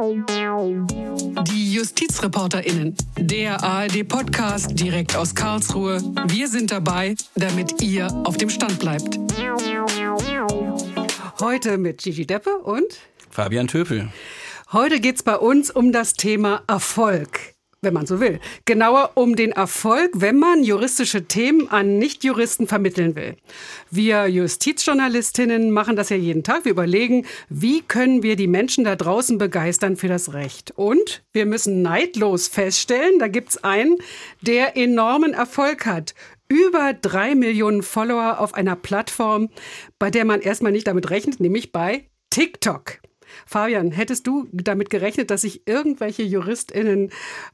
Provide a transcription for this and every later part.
Die JustizreporterInnen, der ARD-Podcast direkt aus Karlsruhe. Wir sind dabei, damit ihr auf dem Stand bleibt. Heute mit Gigi Deppe und Fabian Töpel. Heute geht es bei uns um das Thema Erfolg wenn man so will. Genauer um den Erfolg, wenn man juristische Themen an Nichtjuristen vermitteln will. Wir Justizjournalistinnen machen das ja jeden Tag. Wir überlegen, wie können wir die Menschen da draußen begeistern für das Recht. Und wir müssen neidlos feststellen, da gibt's einen, der enormen Erfolg hat über drei Millionen Follower auf einer Plattform, bei der man erstmal nicht damit rechnet, nämlich bei TikTok. Fabian, hättest du damit gerechnet, dass sich irgendwelche JuristInnen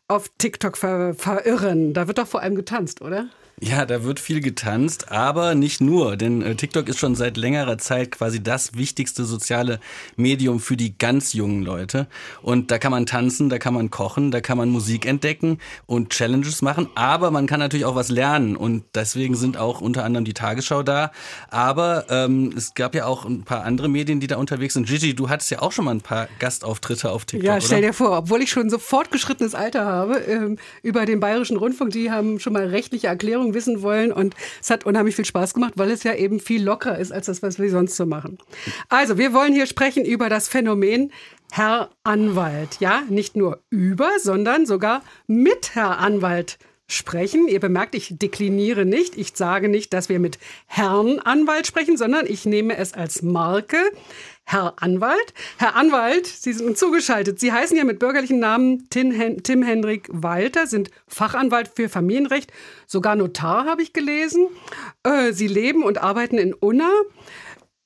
auf TikTok ver verirren? Da wird doch vor allem getanzt, oder? Ja, da wird viel getanzt, aber nicht nur, denn äh, TikTok ist schon seit längerer Zeit quasi das wichtigste soziale Medium für die ganz jungen Leute. Und da kann man tanzen, da kann man kochen, da kann man Musik entdecken und Challenges machen, aber man kann natürlich auch was lernen und deswegen sind auch unter anderem die Tagesschau da. Aber ähm, es gab ja auch ein paar andere Medien, die da unterwegs sind. Gigi, du hattest ja auch schon mal ein paar Gastauftritte auf TikTok. Ja, stell oder? dir vor, obwohl ich schon so fortgeschrittenes Alter habe, ähm, über den Bayerischen Rundfunk, die haben schon mal rechtliche Erklärungen Erfahrung wissen wollen. Und es hat unheimlich viel Spaß gemacht, weil es ja eben viel lockerer ist als das, was wir sonst so machen. Also, wir wollen hier sprechen über das Phänomen Herr Anwalt. Ja, nicht nur über, sondern sogar mit Herr Anwalt sprechen. Ihr bemerkt, ich dekliniere nicht. Ich sage nicht, dass wir mit Herrn Anwalt sprechen, sondern ich nehme es als Marke. Herr Anwalt. Herr Anwalt, Sie sind uns zugeschaltet. Sie heißen ja mit bürgerlichen Namen Tim, Hen Tim Hendrik Walter, sind Fachanwalt für Familienrecht, sogar Notar habe ich gelesen. Äh, Sie leben und arbeiten in Unna.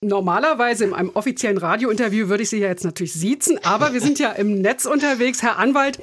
Normalerweise in einem offiziellen Radiointerview würde ich Sie ja jetzt natürlich siezen, aber wir sind ja im Netz unterwegs. Herr Anwalt,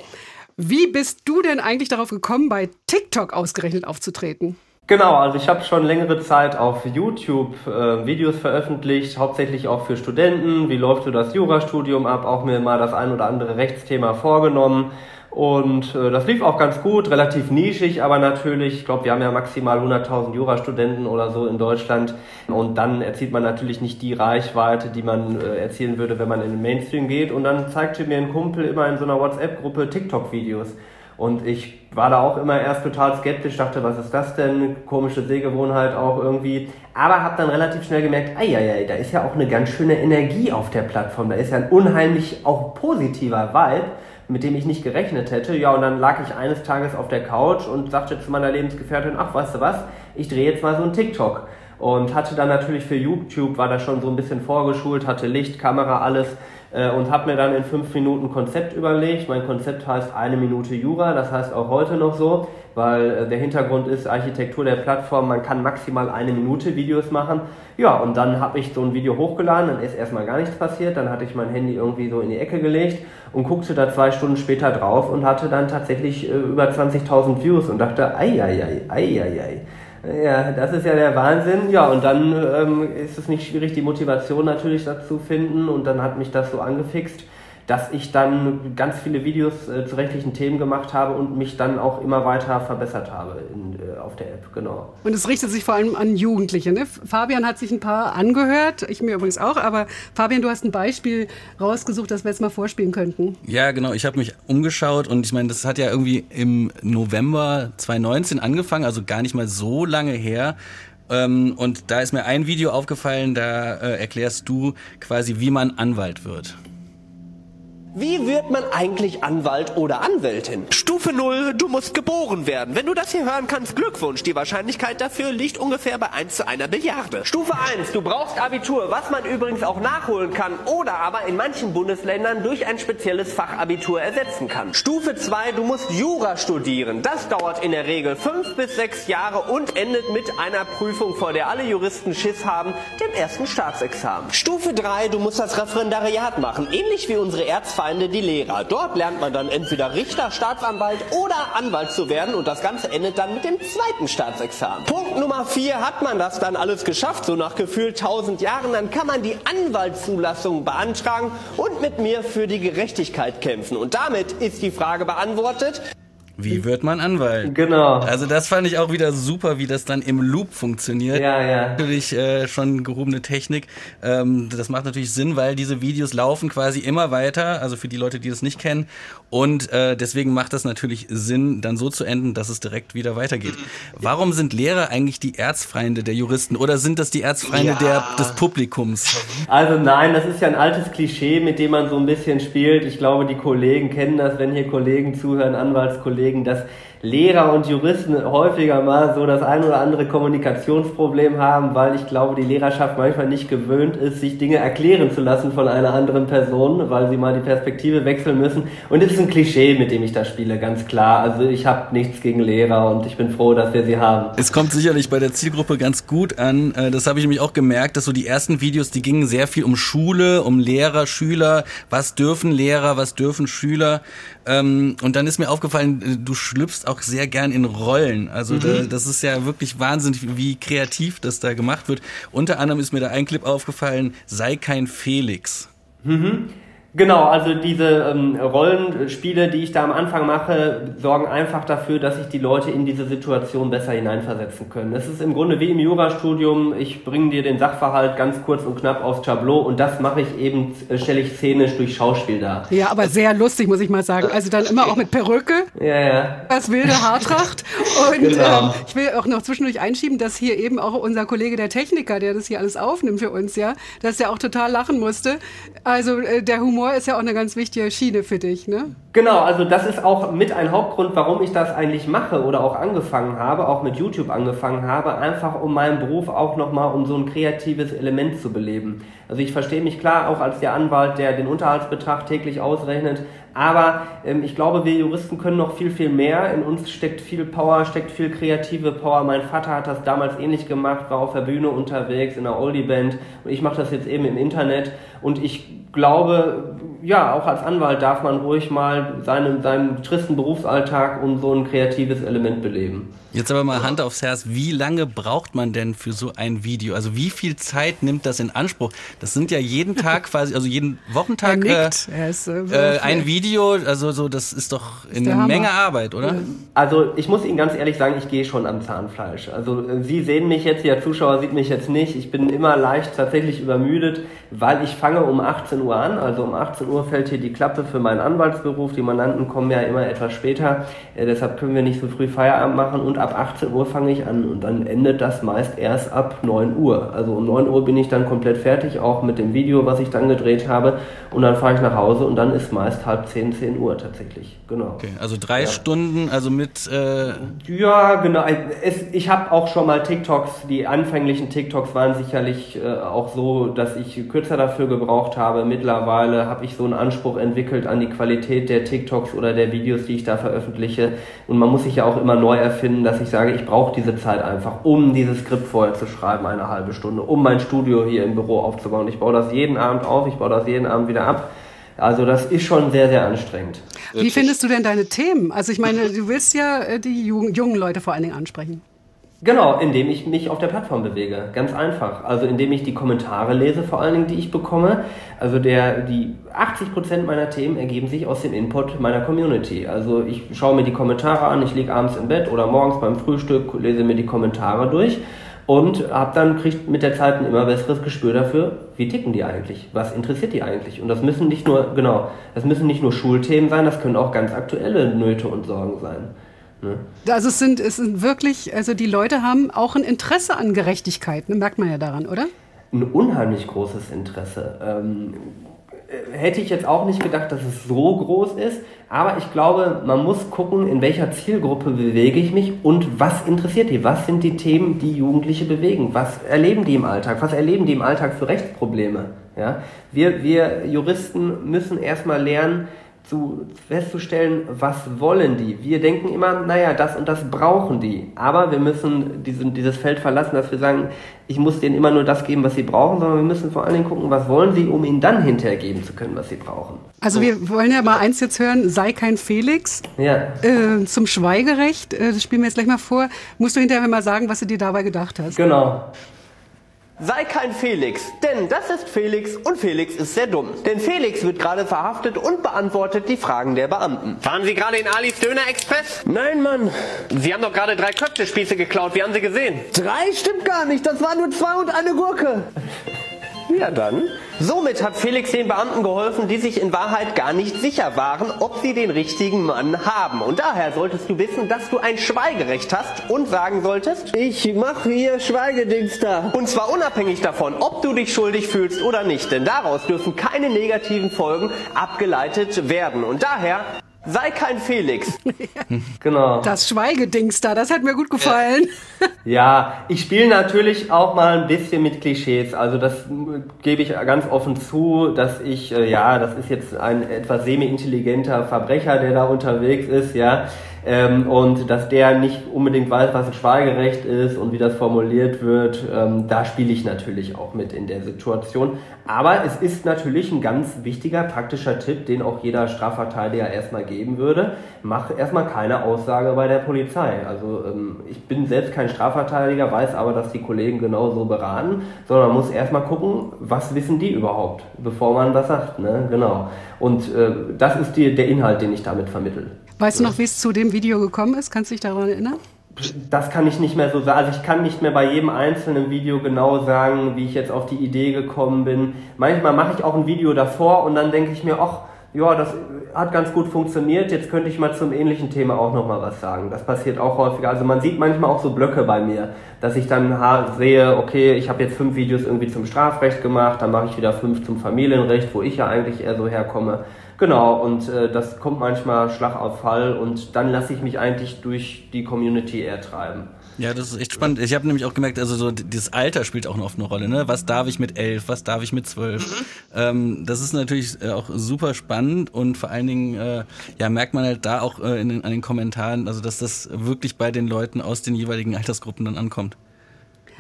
wie bist du denn eigentlich darauf gekommen, bei TikTok ausgerechnet aufzutreten? Genau, also ich habe schon längere Zeit auf YouTube äh, Videos veröffentlicht, hauptsächlich auch für Studenten. Wie läuft so das Jurastudium ab? Auch mir mal das ein oder andere Rechtsthema vorgenommen. Und äh, das lief auch ganz gut, relativ nischig, aber natürlich, ich glaube, wir haben ja maximal 100.000 Jurastudenten oder so in Deutschland. Und dann erzielt man natürlich nicht die Reichweite, die man äh, erzielen würde, wenn man in den Mainstream geht. Und dann zeigte mir ein Kumpel immer in so einer WhatsApp-Gruppe TikTok-Videos. Und ich war da auch immer erst total skeptisch, dachte, was ist das denn? Komische Sehgewohnheit auch irgendwie. Aber habe dann relativ schnell gemerkt, ei, da ist ja auch eine ganz schöne Energie auf der Plattform. Da ist ja ein unheimlich auch positiver Vibe, mit dem ich nicht gerechnet hätte. Ja, und dann lag ich eines Tages auf der Couch und sagte zu meiner Lebensgefährtin, ach, weißt du was, ich drehe jetzt mal so ein TikTok. Und hatte dann natürlich für YouTube, war da schon so ein bisschen vorgeschult, hatte Licht, Kamera, alles äh, und habe mir dann in fünf Minuten Konzept überlegt. Mein Konzept heißt eine Minute Jura, das heißt auch heute noch so, weil äh, der Hintergrund ist Architektur der Plattform, man kann maximal eine Minute Videos machen. Ja, und dann habe ich so ein Video hochgeladen, dann ist erstmal gar nichts passiert, dann hatte ich mein Handy irgendwie so in die Ecke gelegt und guckte da zwei Stunden später drauf und hatte dann tatsächlich äh, über 20.000 Views und dachte, ei, ei, ei, ei, ei, ei. Ja, das ist ja der Wahnsinn. Ja, und dann ähm, ist es nicht schwierig, die Motivation natürlich dazu finden. Und dann hat mich das so angefixt, dass ich dann ganz viele Videos äh, zu rechtlichen Themen gemacht habe und mich dann auch immer weiter verbessert habe in, auf der App, genau. Und es richtet sich vor allem an Jugendliche. Ne? Fabian hat sich ein paar angehört, ich mir übrigens auch, aber Fabian, du hast ein Beispiel rausgesucht, das wir jetzt mal vorspielen könnten. Ja, genau, ich habe mich umgeschaut und ich meine, das hat ja irgendwie im November 2019 angefangen, also gar nicht mal so lange her. Ähm, und da ist mir ein Video aufgefallen, da äh, erklärst du quasi, wie man Anwalt wird. Wie wird man eigentlich Anwalt oder Anwältin? Stufe 0, du musst geboren werden. Wenn du das hier hören kannst, Glückwunsch. Die Wahrscheinlichkeit dafür liegt ungefähr bei 1 zu einer Billiarde. Stufe 1, du brauchst Abitur, was man übrigens auch nachholen kann oder aber in manchen Bundesländern durch ein spezielles Fachabitur ersetzen kann. Stufe 2, du musst Jura studieren. Das dauert in der Regel 5 bis 6 Jahre und endet mit einer Prüfung, vor der alle Juristen Schiss haben, dem ersten Staatsexamen. Stufe 3, du musst das Referendariat machen, ähnlich wie unsere Erzfeinde Feinde die Lehrer. Dort lernt man dann entweder Richter, Staatsanwalt oder Anwalt zu werden und das Ganze endet dann mit dem zweiten Staatsexamen. Punkt Nummer 4, hat man das dann alles geschafft, so nach gefühlt 1000 Jahren, dann kann man die Anwaltszulassung beantragen und mit mir für die Gerechtigkeit kämpfen. Und damit ist die Frage beantwortet, Wie wird man Anwalt? Genau. Also das fand ich auch wieder super, wie das dann im Loop funktioniert. Ja, ja. Natürlich äh, schon gehobene Technik. Ähm, das macht natürlich Sinn, weil diese Videos laufen quasi immer weiter, also für die Leute, die das nicht kennen. Und äh, deswegen macht das natürlich Sinn, dann so zu enden, dass es direkt wieder weitergeht. Warum sind Lehrer eigentlich die Erzfeinde der Juristen oder sind das die Erzfeinde Ja. der, des Publikums? Also nein, das ist ja ein altes Klischee, mit dem man so ein bisschen spielt. Ich glaube, die Kollegen kennen das, wenn hier Kollegen zuhören, Anwaltskollegen, dass Lehrer und Juristen häufiger mal so das ein oder andere Kommunikationsproblem haben, weil ich glaube, die Lehrerschaft manchmal nicht gewöhnt ist, sich Dinge erklären zu lassen von einer anderen Person, weil sie mal die Perspektive wechseln müssen. Und es ist ein Klischee, mit dem ich da spiele, ganz klar. Also ich habe nichts gegen Lehrer und ich bin froh, dass wir sie haben. Es kommt sicherlich bei der Zielgruppe ganz gut an. Äh, Das habe ich nämlich auch gemerkt, dass so die ersten Videos, die gingen sehr viel um Schule, um Lehrer, Schüler. Was dürfen Lehrer, was dürfen Schüler? Ähm, Und dann ist mir aufgefallen, äh, du schlüpfst auch sehr gern in Rollen. Also da, das ist ja wirklich wahnsinnig, wie kreativ das da gemacht wird. Unter anderem ist mir da ein Clip aufgefallen, sei kein Felix. Genau, also diese ähm, Rollenspiele, die ich da am Anfang mache, sorgen einfach dafür, dass sich die Leute in diese Situation besser hineinversetzen können. Es ist im Grunde wie im Jurastudium, ich bringe dir den Sachverhalt ganz kurz und knapp aufs Tableau und das mache ich eben, äh, stelle ich szenisch durch Schauspiel dar. Ja, aber sehr lustig, muss ich mal sagen. Also dann immer auch mit Perücke, Ja, ja. das wilde Haartracht. Und Genau. ähm, ich will auch noch zwischendurch einschieben, dass hier eben auch unser Kollege der Techniker, der das hier alles aufnimmt für uns, ja, dass der auch total lachen musste. Also äh, der Humor ist ja auch eine ganz wichtige Schiene für dich, ne? Genau, also das ist auch mit ein Hauptgrund, warum ich das eigentlich mache oder auch angefangen habe, auch mit YouTube angefangen habe, einfach um meinen Beruf auch nochmal um so ein kreatives Element zu beleben. Also ich verstehe mich klar auch als der Anwalt, der den Unterhaltsbetrag täglich ausrechnet, aber ähm, ich glaube, wir Juristen können noch viel, viel mehr. In uns steckt viel Power, steckt viel kreative Power. Mein Vater hat das damals ähnlich gemacht, war auf der Bühne unterwegs in einer Oldie-Band und ich mache das jetzt eben im Internet und ich glaube, ja, auch als Anwalt darf man ruhig mal seinen, seinen tristen Berufsalltag um so ein kreatives Element beleben. Jetzt aber mal Hand aufs Herz, wie lange braucht man denn für so ein Video? Also wie viel Zeit nimmt das in Anspruch? Das sind ja jeden Tag quasi, also jeden Er Wochentag äh. Er äh, äh, ein Video, also so, das ist doch der eine Hammer. Menge Arbeit, oder? Also ich muss Ihnen ganz ehrlich sagen, ich gehe schon am Zahnfleisch. Also Sie sehen mich jetzt, der Zuschauer sieht mich jetzt nicht. Ich bin immer leicht tatsächlich übermüdet, weil ich fange um 18 Uhr an. Also um 18 Uhr fällt hier die Klappe für meinen Anwaltsberuf. Die Mandanten kommen ja immer etwas später. Äh, deshalb können wir nicht so früh Feierabend machen. Und ab 18 Uhr fange ich an. Und dann endet das meist erst ab 9 Uhr. Also um 9 Uhr bin ich dann komplett fertig, auch mit dem Video, was ich dann gedreht habe. Und dann fahre ich nach Hause und dann ist meist halb 10, 10 Uhr tatsächlich. Genau. Okay, also drei Stunden, also mit äh, Ja, genau. Es, ich habe auch schon mal TikToks, die anfänglichen TikToks waren sicherlich äh, auch so, dass ich kürzer dafür gebraucht habe. Mittlerweile habe ich so einen Anspruch entwickelt an die Qualität der TikToks oder der Videos, die ich da veröffentliche. Und man muss sich ja auch immer neu erfinden, dass ich sage, ich brauche diese Zeit einfach, um dieses Skript vorher zu schreiben, eine halbe Stunde, um mein Studio hier im Büro aufzubauen. Ich baue das jeden Abend auf, ich baue das jeden Abend wieder ab. Also das ist schon sehr, sehr anstrengend. Wie findest du denn deine Themen? Also ich meine, du willst ja äh, die jungen, jungen Leute vor allen Dingen ansprechen. Genau, indem ich mich auf der Plattform bewege. Ganz einfach. Also indem ich die Kommentare lese, vor allen Dingen, die ich bekomme. Also der, die 80% meiner Themen ergeben sich aus dem Input meiner Community. Also ich schaue mir die Kommentare an, ich liege abends im Bett oder morgens beim Frühstück, lese mir die Kommentare durch und habe dann kriegt mit der Zeit ein immer besseres Gespür dafür, wie ticken die eigentlich, was interessiert die eigentlich. Und das müssen nicht nur, genau, das müssen nicht nur Schulthemen sein, das können auch ganz aktuelle Nöte und Sorgen sein. Ne? Also es sind, es sind wirklich, also die Leute haben auch ein Interesse an Gerechtigkeit, ne? merkt man ja daran, oder? ein unheimlich großes Interesse. Ähm, äh, hätte ich jetzt auch nicht gedacht, dass es so groß ist, aber ich glaube, man muss gucken, in welcher Zielgruppe bewege ich mich und was interessiert die? Was sind die Themen, die Jugendliche bewegen? Was erleben die im Alltag? Was erleben die im Alltag für Rechtsprobleme? Ja? Wir, wir Juristen müssen erstmal lernen, zu, festzustellen, was wollen die. Wir denken immer, naja, das und das brauchen die. Aber wir müssen diesen, dieses Feld verlassen, dass wir sagen, ich muss denen immer nur das geben, was sie brauchen, sondern wir müssen vor allen Dingen gucken, was wollen sie, um ihnen dann hinterher geben zu können, was sie brauchen. Also wir wollen ja mal eins jetzt hören, sei kein Felix. Ja. Äh, zum Schweigerecht, äh, das spielen wir jetzt gleich mal vor. Musst du hinterher mal sagen, was du dir dabei gedacht hast. Genau. Sei kein Felix, denn das ist Felix und Felix ist sehr dumm. Denn Felix wird gerade verhaftet und beantwortet die Fragen der Beamten. Fahren Sie gerade in Alis Döner Express? Nein, Mann. Sie haben doch gerade drei Köftespieße geklaut. Wie haben Sie gesehen? Drei stimmt gar nicht. Das waren nur zwei und eine Gurke. Ja dann. Somit hat Felix den Beamten geholfen, die sich in Wahrheit gar nicht sicher waren, ob sie den richtigen Mann haben. Und daher solltest du wissen, dass du ein Schweigerecht hast und sagen solltest, ich mache hier Schweigedings da. Und zwar unabhängig davon, ob du dich schuldig fühlst oder nicht. Denn daraus dürfen keine negativen Folgen abgeleitet werden. Und daher Sei kein Felix. genau. Das Schweigedings da, das hat mir gut gefallen. Ja, ich spiele natürlich auch mal ein bisschen mit Klischees. Also das gebe ich ganz offen zu, dass ich, äh, ja, das ist jetzt ein etwas semi-intelligenter Verbrecher, der da unterwegs ist, ja. Ähm, und dass der nicht unbedingt weiß, was ein Schweigerecht ist und wie das formuliert wird, ähm, da spiele ich natürlich auch mit in der Situation. Aber es ist natürlich ein ganz wichtiger praktischer Tipp, den auch jeder Strafverteidiger erstmal geben würde. Mach erstmal keine Aussage bei der Polizei. Also ähm, ich bin selbst kein Strafverteidiger, weiß aber, dass die Kollegen genauso beraten, sondern man muss erstmal gucken, was wissen die überhaupt, bevor man was sagt. Ne? Genau. Und äh, das ist die, der Inhalt, den ich damit vermittle. Weißt du noch, wie es zu dem Video gekommen ist? Kannst du dich daran erinnern? Das kann ich nicht mehr so sagen. Also ich kann nicht mehr bei jedem einzelnen Video genau sagen, wie ich jetzt auf die Idee gekommen bin. Manchmal mache ich auch ein Video davor und dann denke ich mir, ach, ja, das hat ganz gut funktioniert, jetzt könnte ich mal zum ähnlichen Thema auch nochmal was sagen. Das passiert auch häufiger. Also man sieht manchmal auch so Blöcke bei mir, dass ich dann sehe, okay, ich habe jetzt fünf Videos irgendwie zum Strafrecht gemacht, dann mache ich wieder fünf zum Familienrecht, wo ich ja eigentlich eher so herkomme. Genau, und äh, das kommt manchmal Schlag auf Fall und dann lasse ich mich eigentlich durch die Community eher treiben. Ja, das ist echt spannend. Ich habe nämlich auch gemerkt, also so das Alter spielt auch noch oft eine Rolle. Ne? Was darf ich mit elf? Was darf ich mit zwölf? Mhm. Ähm, das ist natürlich äh, auch super spannend und vor allen Dingen äh, ja merkt man halt da auch äh, in den, an den Kommentaren, also dass das wirklich bei den Leuten aus den jeweiligen Altersgruppen dann ankommt.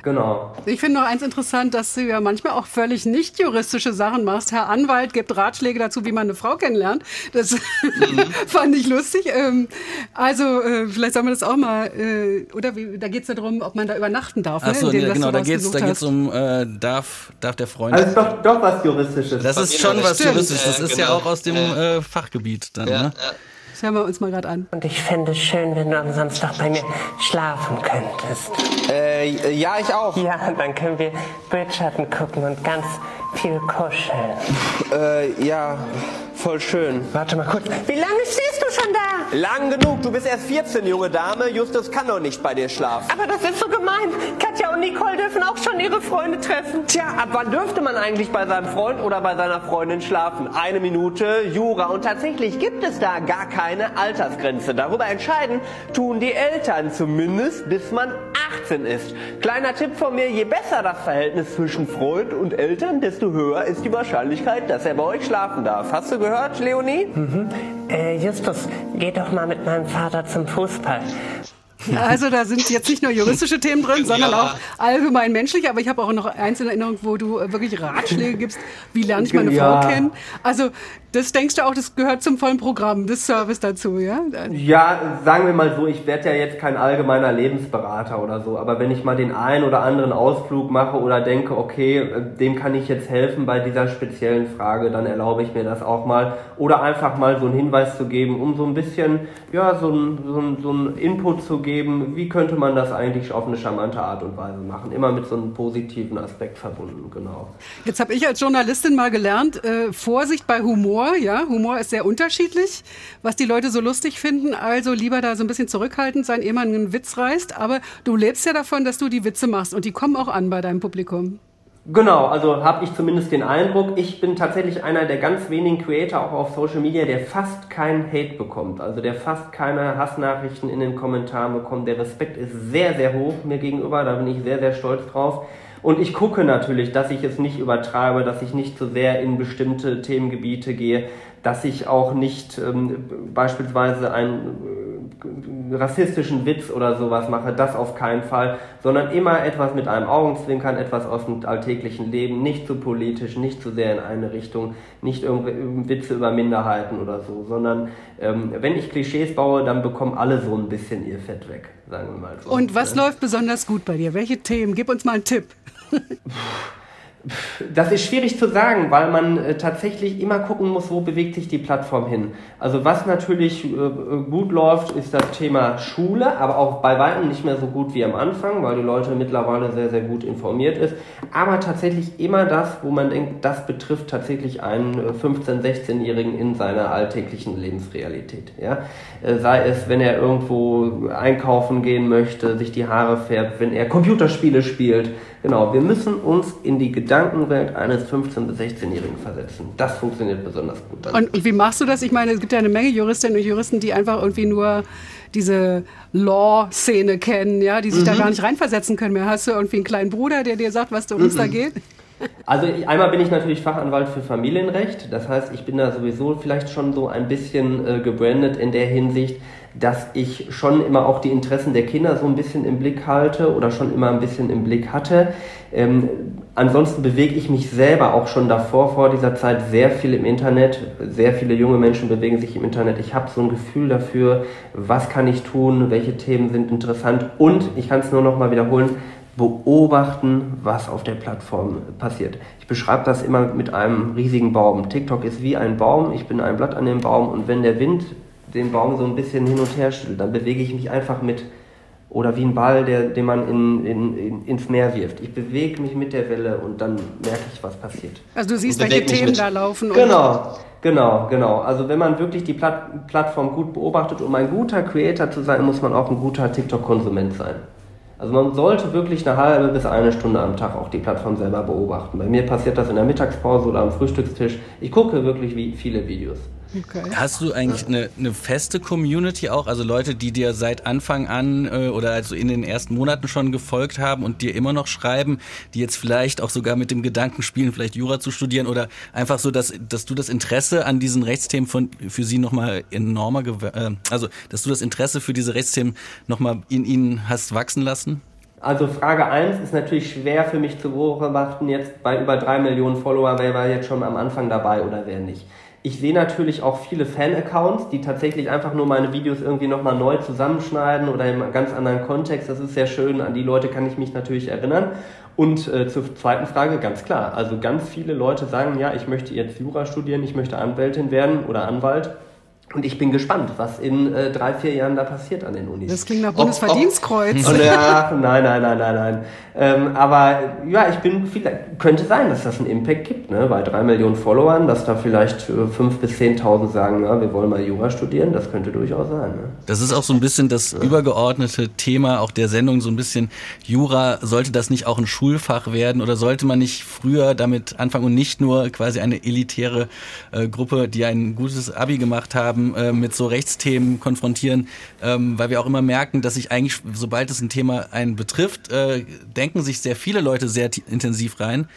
Genau. Ich finde noch eins interessant, dass du ja manchmal auch völlig nicht juristische Sachen machst. Herr Anwalt gibt Ratschläge dazu, wie man eine Frau kennenlernt. Das mhm. fand ich lustig. Ähm, also äh, vielleicht soll man das auch mal, äh, oder wie, da geht es ja darum, ob man da übernachten darf. Ne, Achso, ja, genau, da geht es da geht's um, äh, darf, darf der Freund... Also doch, doch was Juristisches. Das ist schon was Juristisches. Das ist ja auch aus dem äh, Fachgebiet dann. Ja, ne? ja. Das hören wir uns mal gerade an. Und ich fände es schön, wenn du am Samstag bei mir schlafen könntest. Äh, ja, ich auch. Ja, dann können wir Bridgerton gucken und ganz viel kuscheln. Äh, ja, voll schön. Warte mal kurz. Wie lange stehst du schon da? Lang genug. Du bist erst 14, junge Dame. Justus kann doch nicht bei dir schlafen. Aber das ist so gemein. Katja und Nicole dürfen auch schon ihre Freunde treffen. Tja, ab wann dürfte man eigentlich bei seinem Freund oder bei seiner Freundin schlafen? Eine Minute, Jura. Und tatsächlich gibt es da gar keine Altersgrenze. Darüber entscheiden tun die Eltern zumindest, bis man 18 ist. Kleiner Tipp von mir, je besser das Verhältnis zwischen Freund und Eltern, desto höher ist die Wahrscheinlichkeit, dass er bei euch schlafen darf. Hast du gehört, Leonie? Mhm. Äh, Justus, geh doch mal mit meinem Vater zum Fußball. Also da sind jetzt nicht nur juristische Themen drin, sondern ja. auch allgemein menschlich. Aber ich habe auch noch eins in Erinnerung, wo du wirklich Ratschläge gibst, wie lerne ich meine ja. Frau kennen. Also das denkst du auch, das gehört zum vollen Programm, das Service dazu, ja? Ja, sagen wir mal so, ich werde ja jetzt kein allgemeiner Lebensberater oder so, aber wenn ich mal den einen oder anderen Ausflug mache oder denke, okay, äh, dem kann ich jetzt helfen bei dieser speziellen Frage, dann erlaube ich mir das auch mal. Oder einfach mal so einen Hinweis zu geben, um so ein bisschen, ja, so ein, so ein, so ein Input zu geben, wie könnte man das eigentlich auf eine charmante Art und Weise machen. Immer mit so einem positiven Aspekt verbunden, genau. Jetzt habe ich als Journalistin mal gelernt, äh, Vorsicht bei Humor Humor, ja. Humor ist sehr unterschiedlich, was die Leute so lustig finden. Also lieber da so ein bisschen zurückhaltend sein, ehe man einen Witz reißt. Aber du lebst ja davon, dass du die Witze machst und die kommen auch an bei deinem Publikum. Genau, also habe ich zumindest den Eindruck. Ich bin tatsächlich einer der ganz wenigen Creator auch auf Social Media, der fast keinen Hate bekommt. Also der fast keine Hassnachrichten in den Kommentaren bekommt. Der Respekt ist sehr, sehr hoch mir gegenüber. Da bin ich sehr, sehr stolz drauf. Und ich gucke natürlich, dass ich es nicht übertreibe, dass ich nicht zu so sehr in bestimmte Themengebiete gehe, dass ich auch nicht ähm, beispielsweise äh, rassistischen Witz oder sowas mache, das auf keinen Fall, sondern immer etwas mit einem Augenzwinkern, etwas aus dem alltäglichen Leben, nicht zu politisch, nicht zu sehr in eine Richtung, nicht irgendwie Witze über Minderheiten oder so, sondern ähm, wenn ich Klischees baue, dann bekommen alle so ein bisschen ihr Fett weg, sagen wir mal so. Und was läuft besonders gut bei dir? Welche Themen? Gib uns mal einen Tipp. Das ist schwierig zu sagen, weil man äh, tatsächlich immer gucken muss, wo bewegt sich die Plattform hin. Also was natürlich äh, gut läuft, ist das Thema Schule, aber auch bei weitem nicht mehr so gut wie am Anfang, weil die Leute mittlerweile sehr, sehr gut informiert ist. Aber tatsächlich immer das, wo man denkt, das betrifft tatsächlich einen 15-, äh, 16-Jährigen in seiner alltäglichen Lebensrealität. Ja? Äh, sei es, wenn er irgendwo einkaufen gehen möchte, sich die Haare färbt, wenn er Computerspiele spielt, Genau, wir müssen uns in die Gedankenwelt eines 15- bis 16-Jährigen versetzen. Das funktioniert besonders gut. Und, und wie machst du das? Ich meine, es gibt ja eine Menge Juristinnen und Juristen, die einfach irgendwie nur diese Law-Szene kennen, ja, die sich mhm. da gar nicht reinversetzen können mehr. Hast du irgendwie einen kleinen Bruder, der dir sagt, was da uns mhm. da geht? Also einmal bin ich natürlich Fachanwalt für Familienrecht. Das heißt, ich bin da sowieso vielleicht schon so ein bisschen äh, gebrandet in der Hinsicht, dass ich schon immer auch die Interessen der Kinder so ein bisschen im Blick halte oder schon immer ein bisschen im Blick hatte. Ähm, ansonsten bewege ich mich selber auch schon davor, vor dieser Zeit, sehr viel im Internet. Sehr viele junge Menschen bewegen sich im Internet. Ich habe so ein Gefühl dafür, was kann ich tun, welche Themen sind interessant und ich kann es nur noch mal wiederholen, beobachten, was auf der Plattform passiert. Ich beschreibe das immer mit einem riesigen Baum. TikTok ist wie ein Baum, ich bin ein Blatt an dem Baum und wenn der Wind den Baum so ein bisschen hin und her schüttelt, dann bewege ich mich einfach mit. Oder wie ein Ball, der, den man in, in, in, ins Meer wirft. Ich bewege mich mit der Welle und dann merke ich, was passiert. Also du siehst, welche Themen da laufen. Genau, genau, genau. Also wenn man wirklich die Platt Plattform gut beobachtet, um ein guter Creator zu sein, muss man auch ein guter TikTok-Konsument sein. Also man sollte wirklich eine halbe bis eine Stunde am Tag auch die Plattform selber beobachten. Bei mir passiert das in der Mittagspause oder am Frühstückstisch. Ich gucke wirklich wie viele Videos. Okay. Hast du eigentlich eine, eine, feste Community auch? Also Leute, die dir seit Anfang an äh, oder also in den ersten Monaten schon gefolgt haben und dir immer noch schreiben, die jetzt vielleicht auch sogar mit dem Gedanken spielen, vielleicht Jura zu studieren oder einfach so, dass, dass du das Interesse an diesen Rechtsthemen von, für sie nochmal enormer, äh, also dass du das Interesse für diese Rechtsthemen nochmal in ihnen hast wachsen lassen? Also Frage 1 ist natürlich schwer für mich zu beobachten, jetzt bei über drei Millionen Follower, wer war jetzt schon am Anfang dabei oder wer nicht. Ich sehe natürlich auch viele Fan-Accounts, die tatsächlich einfach nur meine Videos irgendwie nochmal neu zusammenschneiden oder in einem ganz anderen Kontext. Das ist sehr schön, an die Leute kann ich mich natürlich erinnern. Und äh, zur zweiten Frage, ganz klar, also ganz viele Leute sagen, ja, ich möchte jetzt Jura studieren, ich möchte Anwältin werden oder Anwalt. Und ich bin gespannt, was in äh, drei, vier Jahren da passiert an den Unis. Das klingt nach Bundesverdienstkreuz. Ob, ob, ja, nein, nein, nein, nein, nein. Ähm, aber ja, ich bin vielleicht, könnte sein, dass das einen Impact gibt, ne? Bei drei Millionen Followern, dass da vielleicht äh, fünf bis zehntausend sagen, ja, wir wollen mal Jura studieren, das könnte durchaus sein. Ne? Das ist auch so ein bisschen das ja. übergeordnete Thema auch der Sendung, so ein bisschen Jura, sollte das nicht auch ein Schulfach werden oder sollte man nicht früher damit anfangen und nicht nur quasi eine elitäre äh, Gruppe, die ein gutes Abi gemacht haben, haben, äh, mit so Rechtsthemen konfrontieren, ähm, weil wir auch immer merken, dass sich eigentlich, sobald es ein Thema einen betrifft, äh, denken sich sehr viele Leute sehr intensiv rein.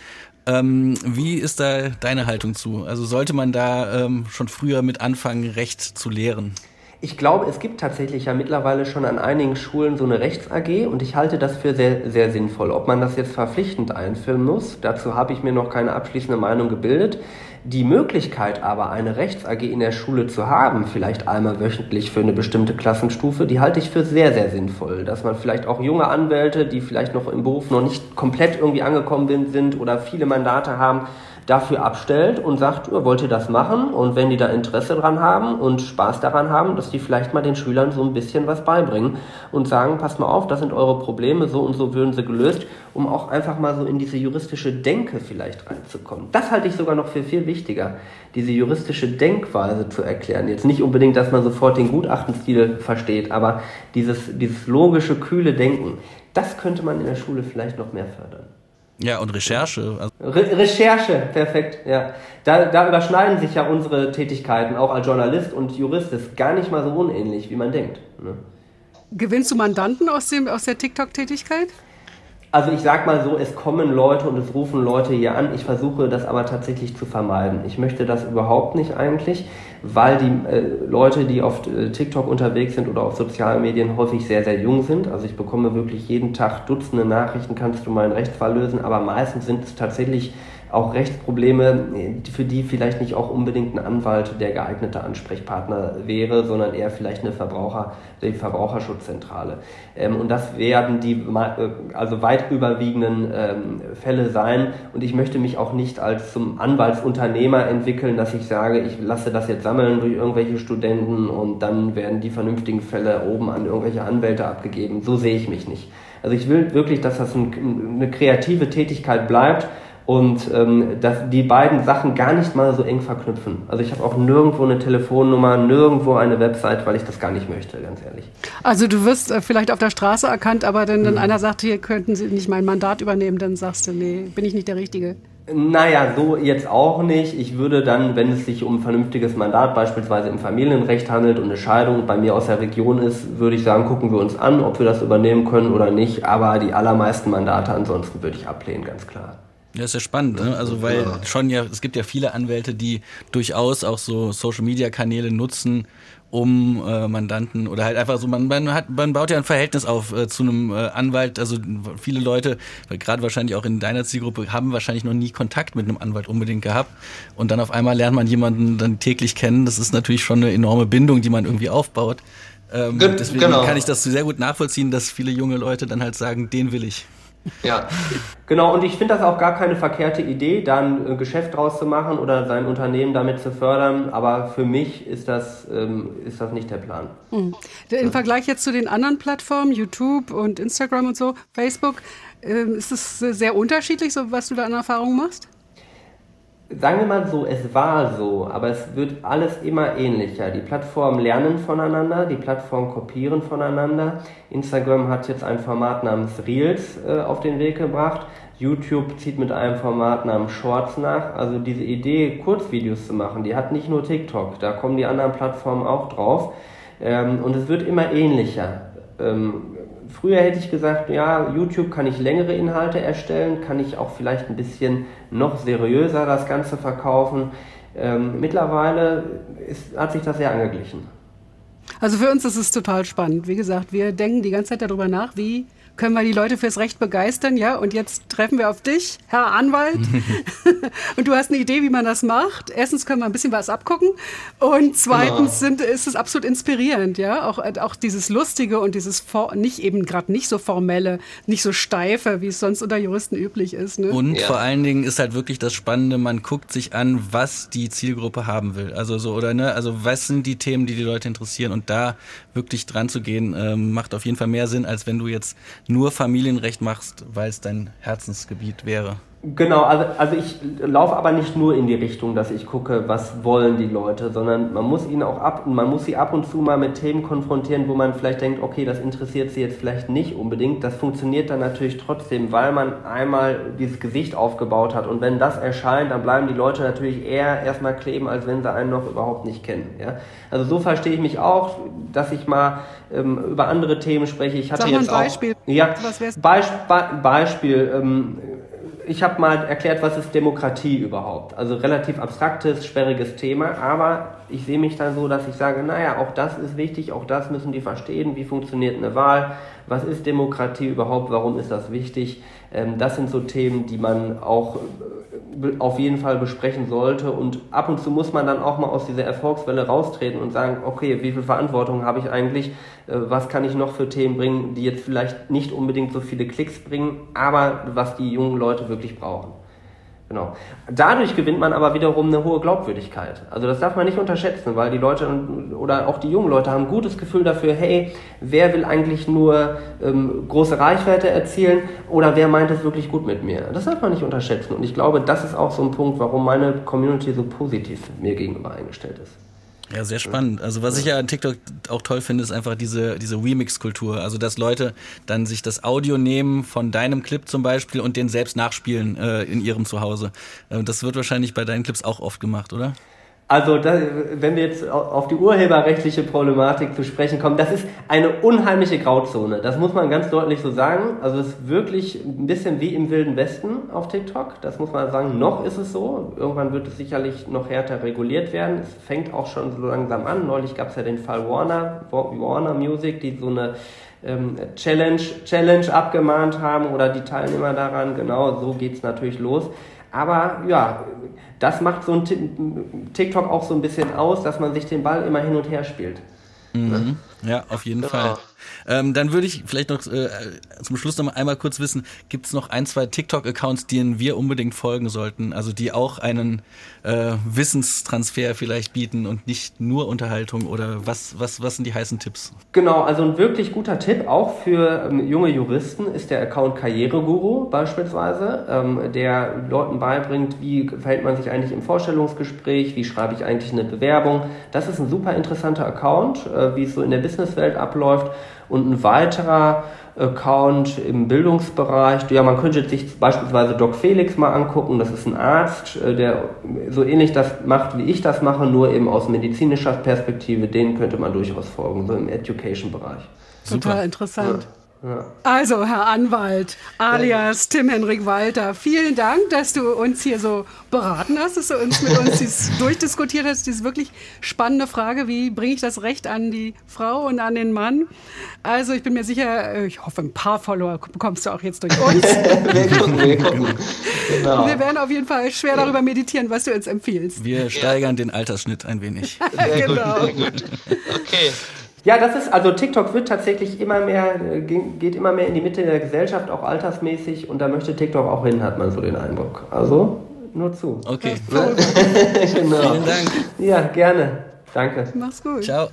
Ähm, wie ist da deine Haltung zu? Also sollte man da ähm, schon früher mit anfangen, Recht zu lehren? Ich glaube, es gibt tatsächlich ja mittlerweile schon an einigen Schulen so eine Rechts-AG und ich halte das für sehr, sehr sinnvoll. Ob man das jetzt verpflichtend einführen muss, dazu habe ich mir noch keine abschließende Meinung gebildet. Die Möglichkeit aber, eine Rechts-AG in der Schule zu haben, vielleicht einmal wöchentlich für eine bestimmte Klassenstufe, die halte ich für sehr, sehr sinnvoll. Dass man vielleicht auch junge Anwälte, die vielleicht noch im Beruf noch nicht komplett irgendwie angekommen sind oder viele Mandate haben, dafür abstellt und sagt, wollt ihr das machen? Und wenn die da Interesse dran haben und Spaß daran haben, dass die vielleicht mal den Schülern so ein bisschen was beibringen und sagen, passt mal auf, das sind eure Probleme, so und so würden sie gelöst, um auch einfach mal so in diese juristische Denke vielleicht reinzukommen. Das halte ich sogar noch für viel wichtiger, diese juristische Denkweise zu erklären. Jetzt nicht unbedingt, dass man sofort den Gutachtenstil versteht, aber dieses, dieses logische, kühle Denken, das könnte man in der Schule vielleicht noch mehr fördern. Ja, und Recherche. Also Re Recherche, perfekt, ja. Da, da überschneiden sich ja unsere Tätigkeiten, auch als Journalist und Jurist, das ist gar nicht mal so unähnlich, wie man denkt. Ne? Gewinnst du Mandanten aus, dem, aus der TikTok-Tätigkeit? Also ich sag mal so, es kommen Leute und es rufen Leute hier an. Ich versuche das aber tatsächlich zu vermeiden. Ich möchte das überhaupt nicht eigentlich, weil die äh, Leute, die auf äh, TikTok unterwegs sind oder auf sozialen Medien häufig sehr, sehr jung sind. Also ich bekomme wirklich jeden Tag Dutzende Nachrichten, kannst du meinen Rechtsfall lösen, aber meistens sind es tatsächlich auch Rechtsprobleme, für die vielleicht nicht auch unbedingt ein Anwalt der geeignete Ansprechpartner wäre, sondern eher vielleicht eine Verbraucher, die Verbraucherschutzzentrale. Ähm, und das werden die äh, also weit überwiegenden ähm, Fälle sein. Und ich möchte mich auch nicht als zum Anwaltsunternehmer entwickeln, dass ich sage, ich lasse das jetzt sammeln durch irgendwelche Studenten und dann werden die vernünftigen Fälle oben an irgendwelche Anwälte abgegeben. So sehe ich mich nicht. Also ich will wirklich, dass das ein, eine kreative Tätigkeit bleibt und ähm, dass die beiden Sachen gar nicht mal so eng verknüpfen. Also ich habe auch nirgendwo eine Telefonnummer, nirgendwo eine Website, weil ich das gar nicht möchte, ganz ehrlich. Also du wirst äh, vielleicht auf der Straße erkannt, aber wenn dann mhm. einer sagt, hier könnten Sie nicht mein Mandat übernehmen, dann sagst du, nee, bin ich nicht der Richtige. Naja, so jetzt auch nicht. Ich würde dann, wenn es sich um ein vernünftiges Mandat beispielsweise im Familienrecht handelt und eine Scheidung bei mir aus der Region ist, würde ich sagen, gucken wir uns an, ob wir das übernehmen können oder nicht. Aber die allermeisten Mandate ansonsten würde ich ablehnen, ganz klar. Ja, ist ja spannend, ne? Also weil ja. schon ja, es gibt ja viele Anwälte, die durchaus auch so Social Media Kanäle nutzen, um äh, Mandanten oder halt einfach so, man, man hat, man baut ja ein Verhältnis auf äh, zu einem äh, Anwalt. Also viele Leute, gerade wahrscheinlich auch in deiner Zielgruppe, haben wahrscheinlich noch nie Kontakt mit einem Anwalt unbedingt gehabt. Und dann auf einmal lernt man jemanden dann täglich kennen. Das ist natürlich schon eine enorme Bindung, die man irgendwie aufbaut. Ähm, deswegen genau. kann ich das sehr gut nachvollziehen, dass viele junge Leute dann halt sagen, den will ich. Ja, genau. Und ich finde das auch gar keine verkehrte Idee, da ein Geschäft draus zu machen oder sein Unternehmen damit zu fördern. Aber für mich ist das, ähm, ist das nicht der Plan. Mhm. Im Vergleich jetzt zu den anderen Plattformen, YouTube und Instagram und so, Facebook, ähm, ist es sehr unterschiedlich, so was du da an Erfahrungen machst? Sagen wir mal so, es war so, aber es wird alles immer ähnlicher. Die Plattformen lernen voneinander, die Plattformen kopieren voneinander. Instagram hat jetzt ein Format namens Reels äh, auf den Weg gebracht. YouTube zieht mit einem Format namens Shorts nach. Also diese Idee, Kurzvideos zu machen, die hat nicht nur TikTok, da kommen die anderen Plattformen auch drauf. Ähm, und es wird immer ähnlicher. Ähm, Früher hätte ich gesagt, ja, YouTube kann ich längere Inhalte erstellen, kann ich auch vielleicht ein bisschen noch seriöser das Ganze verkaufen. Ähm, mittlerweile ist, hat sich das sehr angeglichen. Also für uns ist es total spannend. Wie gesagt, wir denken die ganze Zeit darüber nach, wie können wir die Leute fürs Recht begeistern, ja? Und jetzt treffen wir auf dich, Herr Anwalt. und du hast eine Idee, wie man das macht. Erstens können wir ein bisschen was abgucken. Und zweitens genau. sind, ist es absolut inspirierend, ja? Auch, auch dieses Lustige und dieses nicht eben gerade nicht so formelle, nicht so steife, wie es sonst unter Juristen üblich ist. Ne? Und ja. vor allen Dingen ist halt wirklich das Spannende, man guckt sich an, was die Zielgruppe haben will. Also so, oder ne, also was sind die Themen, die die Leute interessieren und da wirklich dran zu gehen, ähm, macht auf jeden Fall mehr Sinn, als wenn du jetzt nur Familienrecht machst, weil es dein Herzensgebiet wäre. Genau, also, also ich laufe aber nicht nur in die Richtung, dass ich gucke, was wollen die Leute, sondern man muss ihnen auch ab, man muss sie ab und zu mal mit Themen konfrontieren, wo man vielleicht denkt, okay, das interessiert sie jetzt vielleicht nicht unbedingt. Das funktioniert dann natürlich trotzdem, weil man einmal dieses Gesicht aufgebaut hat und wenn das erscheint, dann bleiben die Leute natürlich eher erstmal kleben, als wenn sie einen noch überhaupt nicht kennen. Ja? Also so verstehe ich mich auch, dass ich mal ähm, über andere Themen spreche. Ich hatte Sag mal ein Beispiel. Auch, ja, Beisp Beispiel. Ähm, ich habe mal erklärt, was ist Demokratie überhaupt. Also relativ abstraktes, sperriges Thema, aber ich sehe mich dann so, dass ich sage, naja, auch das ist wichtig, auch das müssen die verstehen, wie funktioniert eine Wahl, was ist Demokratie überhaupt, warum ist das wichtig. Ähm, das sind so Themen, die man auch äh, auf jeden Fall besprechen sollte. Und ab und zu muss man dann auch mal aus dieser Erfolgswelle raustreten und sagen, okay, wie viel Verantwortung habe ich eigentlich, äh, was kann ich noch für Themen bringen, die jetzt vielleicht nicht unbedingt so viele Klicks bringen, aber was die jungen Leute wirklich brauchen. Genau. Dadurch gewinnt man aber wiederum eine hohe Glaubwürdigkeit. Also das darf man nicht unterschätzen, weil die Leute oder auch die jungen Leute haben ein gutes Gefühl dafür, hey, wer will eigentlich nur ähm, große Reichweite erzielen oder wer meint es wirklich gut mit mir? Das darf man nicht unterschätzen. Und ich glaube, das ist auch so ein Punkt, warum meine Community so positiv mir gegenüber eingestellt ist. Ja, sehr spannend. Also was ich ja an TikTok auch toll finde, ist einfach diese, diese Remix-Kultur. Also dass Leute dann sich das Audio nehmen von deinem Clip zum Beispiel und den selbst nachspielen äh, in ihrem Zuhause. Äh, das wird wahrscheinlich bei deinen Clips auch oft gemacht, oder? Also, da, wenn wir jetzt auf die urheberrechtliche Problematik zu sprechen kommen, das ist eine unheimliche Grauzone. Das muss man ganz deutlich so sagen. Also, es ist wirklich ein bisschen wie im Wilden Westen auf TikTok. Das muss man sagen. Noch ist es so. Irgendwann wird es sicherlich noch härter reguliert werden. Es fängt auch schon so langsam an. Neulich gab es ja den Fall Warner, Warner Music, die so eine ähm, Challenge, Challenge abgemahnt haben oder die Teilnehmer daran. Genau, so geht's natürlich los. Aber ja, das macht so ein TikTok auch so ein bisschen aus, dass man sich den Ball immer hin und her spielt. Mhm. Ja, auf jeden genau. Fall. Ähm, dann würde ich vielleicht noch äh, zum Schluss noch mal einmal kurz wissen, gibt es noch ein, zwei TikTok-Accounts, denen wir unbedingt folgen sollten, also die auch einen äh, Wissenstransfer vielleicht bieten und nicht nur Unterhaltung oder was, was, was sind die heißen Tipps? Genau, also ein wirklich guter Tipp auch für ähm, junge Juristen ist der Account Karriereguru beispielsweise, ähm, der Leuten beibringt, wie verhält man sich eigentlich im Vorstellungsgespräch, wie schreibe ich eigentlich eine Bewerbung. Das ist ein super interessanter Account, äh, wie es so in der Businesswelt abläuft und ein weiterer Account im Bildungsbereich. Ja, man könnte sich beispielsweise Doc Felix mal angucken. Das ist ein Arzt, äh, der so ähnlich das macht, wie ich das mache, nur eben aus medizinischer Perspektive. Den könnte man durchaus folgen, so im Education-Bereich. Total interessant. Ja. Also, Herr Anwalt, alias Tim Henrik Walter, vielen Dank, dass du uns hier so beraten hast, dass du uns mit uns dies durchdiskutiert hast, diese wirklich spannende Frage, wie bringe ich das Recht an die Frau und an den Mann? Also, ich bin mir sicher, äh, ich hoffe, ein paar Follower bekommst du auch jetzt durch uns. wir gucken, wir gucken. Genau. Wir werden auf jeden Fall schwer darüber meditieren, was du uns empfiehlst. Wir steigern den Altersschnitt ein wenig. Sehr genau. Gut, sehr gut. Okay. Ja, das ist, also TikTok wird tatsächlich immer mehr, äh, geht immer mehr in die Mitte der Gesellschaft, auch altersmäßig, und da möchte TikTok auch hin, hat man so den Eindruck. Also, nur zu. Okay. genau. Vielen Dank. Ja, gerne. Danke. Mach's gut. Ciao.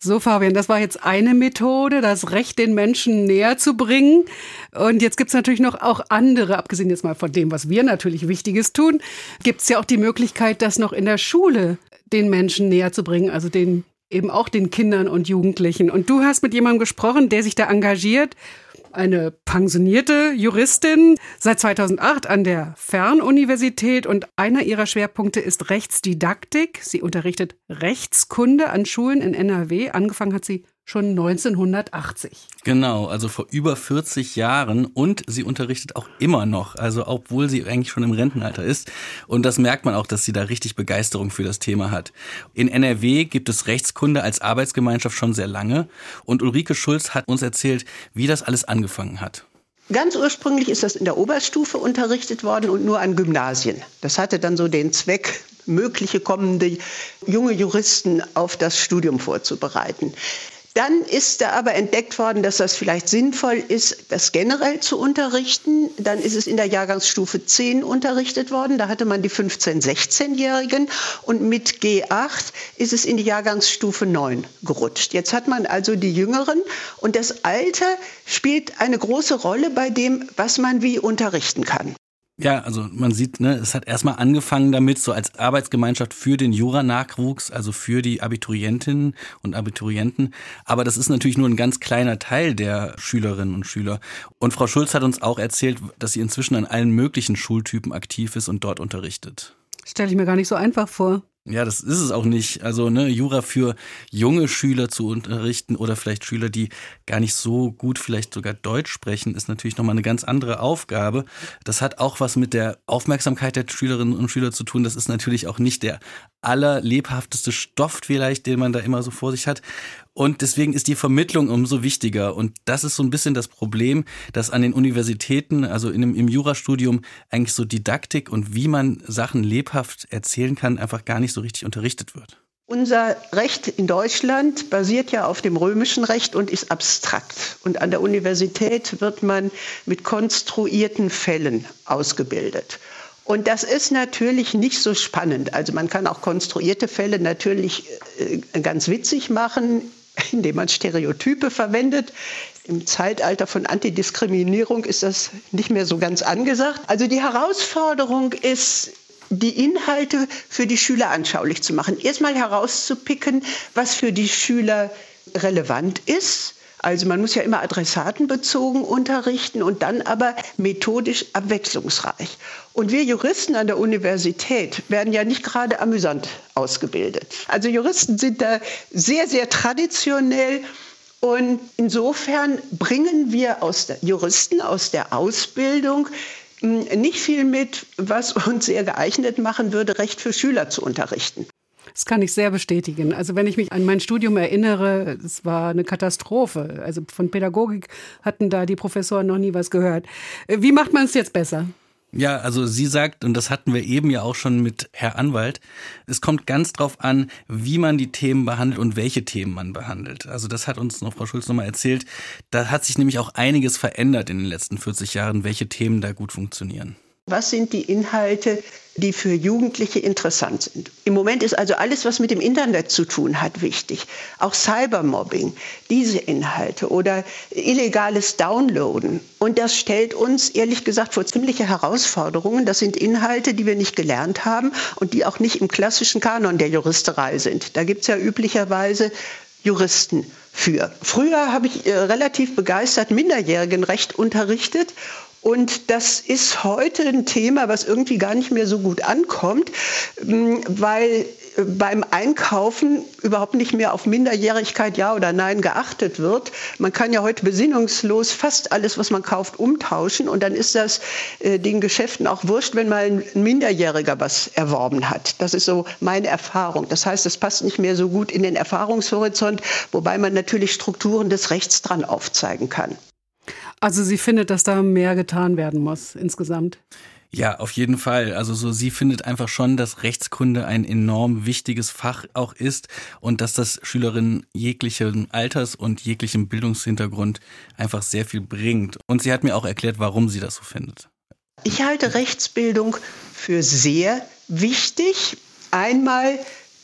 So, Fabian, das war jetzt eine Methode, das Recht den Menschen näher zu bringen. Und jetzt gibt's natürlich noch auch andere, abgesehen jetzt mal von dem, was wir natürlich Wichtiges tun, gibt's ja auch die Möglichkeit, das noch in der Schule den Menschen näher zu bringen, also den eben auch den Kindern und Jugendlichen. Und du hast mit jemandem gesprochen, der sich da engagiert, eine pensionierte Juristin seit 2008 an der Fernuniversität und einer ihrer Schwerpunkte ist Rechtsdidaktik. Sie unterrichtet Rechtskunde an Schulen in NRW. Angefangen hat sie schon 1980. Genau, also vor über 40 Jahren und sie unterrichtet auch immer noch, also obwohl sie eigentlich schon im Rentenalter ist. Und das merkt man auch, dass sie da richtig Begeisterung für das Thema hat. In NRW gibt es Rechtskunde als Arbeitsgemeinschaft schon sehr lange und Ulrike Schulz hat uns erzählt, wie das alles angefangen hat. Ganz ursprünglich ist das in der Oberstufe unterrichtet worden und nur an Gymnasien. Das hatte dann so den Zweck, mögliche kommende junge Juristen auf das Studium vorzubereiten. Dann ist da aber entdeckt worden, dass das vielleicht sinnvoll ist, das generell zu unterrichten. Dann ist es in der Jahrgangsstufe 10 unterrichtet worden. Da hatte man die 15-, 16-Jährigen. Und mit G8 ist es in die Jahrgangsstufe 9 gerutscht. Jetzt hat man also die Jüngeren. Und das Alter spielt eine große Rolle bei dem, was man wie unterrichten kann. Ja, also man sieht, ne, es hat erstmal angefangen damit, so als Arbeitsgemeinschaft für den Jura-Nachwuchs, also für die Abiturientinnen und Abiturienten. Aber das ist natürlich nur ein ganz kleiner Teil der Schülerinnen und Schüler. Und Frau Schulz hat uns auch erzählt, dass sie inzwischen an allen möglichen Schultypen aktiv ist und dort unterrichtet. Stelle ich mir gar nicht so einfach vor. Ja, das ist es auch nicht. Also ne, Jura für junge Schüler zu unterrichten oder vielleicht Schüler, die gar nicht so gut vielleicht sogar Deutsch sprechen, ist natürlich nochmal eine ganz andere Aufgabe. Das hat auch was mit der Aufmerksamkeit der Schülerinnen und Schüler zu tun. Das ist natürlich auch nicht der allerlebhafteste Stoff vielleicht, den man da immer so vor sich hat. Und deswegen ist die Vermittlung umso wichtiger. Und das ist so ein bisschen das Problem, dass an den Universitäten, also in, im Jurastudium, eigentlich so Didaktik und wie man Sachen lebhaft erzählen kann, einfach gar nicht so richtig unterrichtet wird. Unser Recht in Deutschland basiert ja auf dem römischen Recht und ist abstrakt. Und an der Universität wird man mit konstruierten Fällen ausgebildet. Und das ist natürlich nicht so spannend. Also man kann auch konstruierte Fälle natürlich äh, ganz witzig machen indem man Stereotype verwendet. Im Zeitalter von Antidiskriminierung ist das nicht mehr so ganz angesagt. Also die Herausforderung ist, die Inhalte für die Schüler anschaulich zu machen. Erstmal herauszupicken, was für die Schüler relevant ist also man muss ja immer adressatenbezogen unterrichten und dann aber methodisch abwechslungsreich. Und wir Juristen an der Universität werden ja nicht gerade amüsant ausgebildet. Also Juristen sind da sehr, sehr traditionell. Und insofern bringen wir aus der Juristen aus der Ausbildung hm, nicht viel mit, was uns sehr geeignet machen würde, Recht für Schüler zu unterrichten. Das kann ich sehr bestätigen. Also wenn ich mich an mein Studium erinnere, es war eine Katastrophe. Also von Pädagogik hatten da die Professoren noch nie was gehört. Wie macht man es jetzt besser? Ja, also sie sagt, und das hatten wir eben ja auch schon mit Herr Anwalt, es kommt ganz drauf an, wie man die Themen behandelt und welche Themen man behandelt. Also das hat uns noch Frau Schulz nochmal erzählt. Da hat sich nämlich auch einiges verändert in den letzten 40 Jahren, welche Themen da gut funktionieren. Was sind die Inhalte, die für Jugendliche interessant sind? Im Moment ist also alles, was mit dem Internet zu tun hat, wichtig. Auch Cybermobbing, diese Inhalte oder illegales Downloaden. Und das stellt uns ehrlich gesagt vor ziemliche Herausforderungen. Das sind Inhalte, die wir nicht gelernt haben und die auch nicht im klassischen Kanon der Juristerei sind. Da gibt es ja üblicherweise Juristen für. Früher habe ich äh, relativ begeistert Minderjährigenrecht unterrichtet und das ist heute ein Thema, was irgendwie gar nicht mehr so gut ankommt, ähm, weil äh, beim Einkaufen überhaupt nicht mehr auf Minderjährigkeit ja oder nein geachtet wird. Man kann ja heute besinnungslos fast alles, was man kauft, umtauschen und dann ist das äh, den Geschäften auch wurscht, wenn mal ein Minderjähriger was erworben hat. Das ist so meine Erfahrung. Das heißt, es passt nicht mehr so gut in den Erfahrungshorizont, wobei man natürlich Strukturen des Rechts dran aufzeigen kann. Also sie findet, dass da mehr getan werden muss insgesamt. Ja, auf jeden Fall. Also so sie findet einfach schon, dass Rechtskunde ein enorm wichtiges Fach auch ist und dass das Schülerinnen jeglichen Alters und jeglichem Bildungshintergrund einfach sehr viel bringt. Und sie hat mir auch erklärt, warum sie das so findet. Ich halte Rechtsbildung für sehr wichtig. Einmal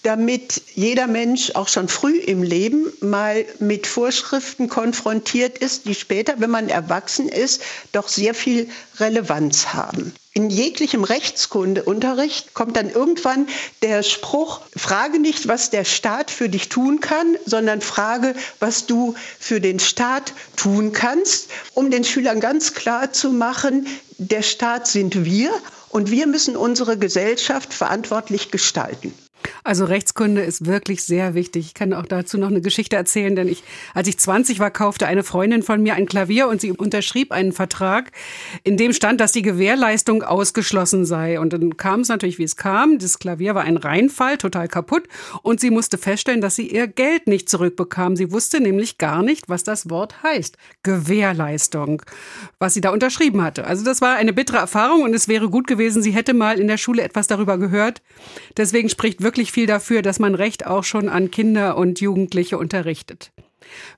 damit jeder Mensch auch schon früh im Leben mal mit Vorschriften konfrontiert ist, die später, wenn man erwachsen ist, doch sehr viel Relevanz haben. In jeglichem Rechtskundeunterricht kommt dann irgendwann der Spruch, frage nicht, was der Staat für dich tun kann, sondern frage, was du für den Staat tun kannst, um den Schülern ganz klar zu machen, der Staat sind wir und wir müssen unsere Gesellschaft verantwortlich gestalten. Also Rechtskunde ist wirklich sehr wichtig. Ich kann auch dazu noch eine Geschichte erzählen, denn ich, als ich 20 war, kaufte eine Freundin von mir ein Klavier und sie unterschrieb einen Vertrag, in dem stand, dass die Gewährleistung ausgeschlossen sei. Und dann kam es natürlich, wie es kam. Das Klavier war ein Reinfall, total kaputt. Und sie musste feststellen, dass sie ihr Geld nicht zurückbekam. Sie wusste nämlich gar nicht, was das Wort heißt. Gewährleistung, was sie da unterschrieben hatte. Also das war eine bittere Erfahrung und es wäre gut gewesen, sie hätte mal in der Schule etwas darüber gehört. Deswegen spricht wirklich viel dafür, dass man Recht auch schon an Kinder und Jugendliche unterrichtet.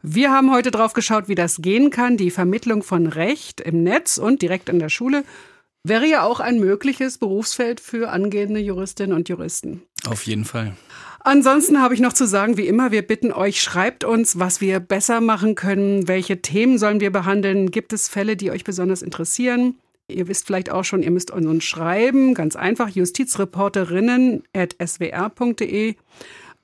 Wir haben heute drauf geschaut, wie das gehen kann. Die Vermittlung von Recht im Netz und direkt in der Schule wäre ja auch ein mögliches Berufsfeld für angehende Juristinnen und Juristen. Auf jeden Fall. Ansonsten habe ich noch zu sagen, wie immer, wir bitten euch, schreibt uns, was wir besser machen können, welche Themen sollen wir behandeln, gibt es Fälle, die euch besonders interessieren. Ihr wisst vielleicht auch schon, ihr müsst uns schreiben, ganz einfach, justizreporterinnen.swr.de.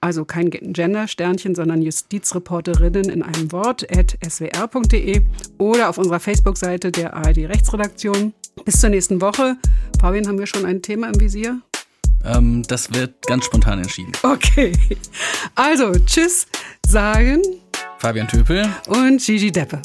Also kein Gender-Sternchen, sondern Justizreporterinnen in einem Wort at swr.de oder auf unserer Facebook-Seite der ARD Rechtsredaktion. Bis zur nächsten Woche. Fabian, haben wir schon ein Thema im Visier? Ähm, das wird ganz spontan entschieden. Okay. Also, tschüss sagen Fabian Töpel und Gigi Deppe.